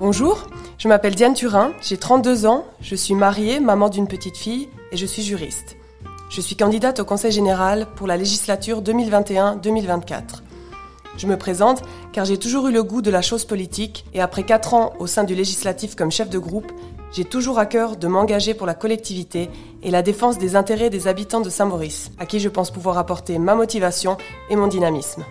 Bonjour, je m'appelle Diane Turin, j'ai 32 ans, je suis mariée, maman d'une petite fille et je suis juriste. Je suis candidate au Conseil général pour la législature 2021-2024. Je me présente car j'ai toujours eu le goût de la chose politique et après 4 ans au sein du législatif comme chef de groupe, j'ai toujours à cœur de m'engager pour la collectivité et la défense des intérêts des habitants de Saint-Maurice, à qui je pense pouvoir apporter ma motivation et mon dynamisme.